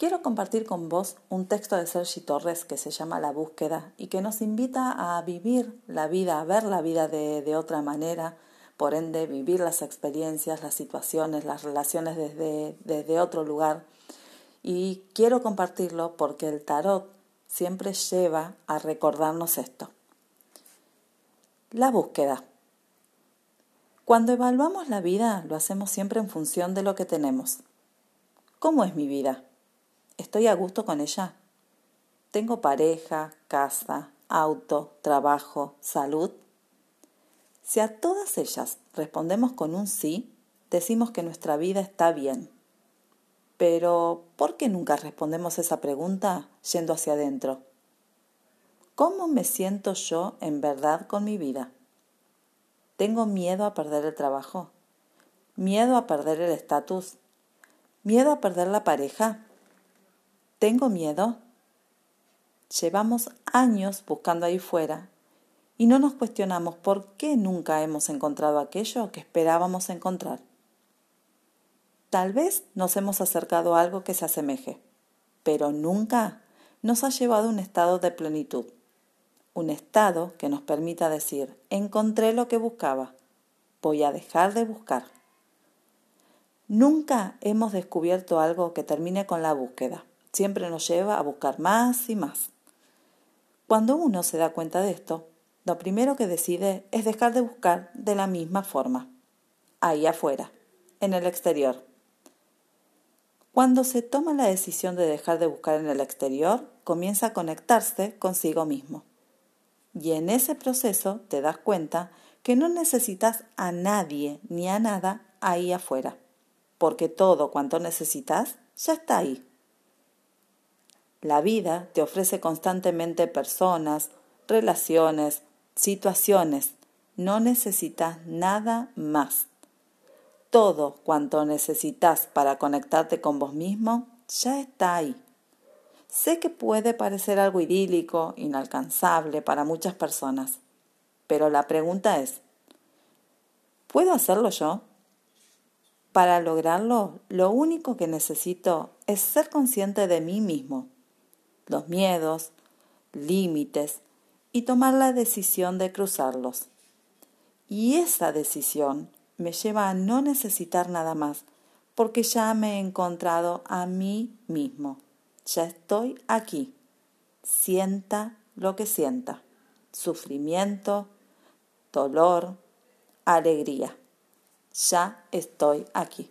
Quiero compartir con vos un texto de Sergi Torres que se llama La búsqueda y que nos invita a vivir la vida, a ver la vida de, otra manera, por ende vivir las experiencias, las situaciones, las relaciones desde, desde otro lugar. Y quiero compartirlo porque el tarot siempre lleva a recordarnos esto. La búsqueda. Cuando evaluamos la vida lo hacemos siempre en función de lo que tenemos. ¿Cómo es mi vida? ¿Estoy a gusto con ella? ¿Tengo pareja, casa, auto, trabajo, salud? Si a todas ellas respondemos con un sí, decimos que nuestra vida está bien. Pero, ¿por qué nunca respondemos esa pregunta yendo hacia adentro? ¿Cómo me siento yo en verdad con mi vida? ¿Tengo miedo a perder el trabajo? ¿Miedo a perder el estatus? ¿Miedo a perder la pareja? ¿Tengo miedo? Llevamos años buscando ahí fuera y no nos cuestionamos por qué nunca hemos encontrado aquello que esperábamos encontrar. Tal vez nos hemos acercado a algo que se asemeje, pero nunca nos ha llevado a un estado de plenitud, un estado que nos permita decir, encontré lo que buscaba, voy a dejar de buscar. Nunca hemos descubierto algo que termine con la búsqueda siempre nos lleva a buscar más y más. Cuando uno se da cuenta de esto, lo primero que decide es dejar de buscar de la misma forma, ahí afuera, en el exterior. Cuando se toma la decisión de dejar de buscar en el exterior, comienza a conectarse consigo mismo. Y en ese proceso te das cuenta que no necesitas a nadie ni a nada ahí afuera, porque todo cuanto necesitas ya está ahí. La vida te ofrece constantemente personas, relaciones, situaciones. No necesitas nada más. Todo cuanto necesitas para conectarte con vos mismo ya está ahí. Sé que puede parecer algo idílico, inalcanzable para muchas personas, pero la pregunta es, ¿puedo hacerlo yo? Para lograrlo, lo único que necesito es ser consciente de mí mismo los miedos, límites y tomar la decisión de cruzarlos. Y esa decisión me lleva a no necesitar nada más, porque ya me he encontrado a mí mismo. Ya estoy aquí. Sienta lo que sienta. Sufrimiento, dolor, alegría. Ya estoy aquí.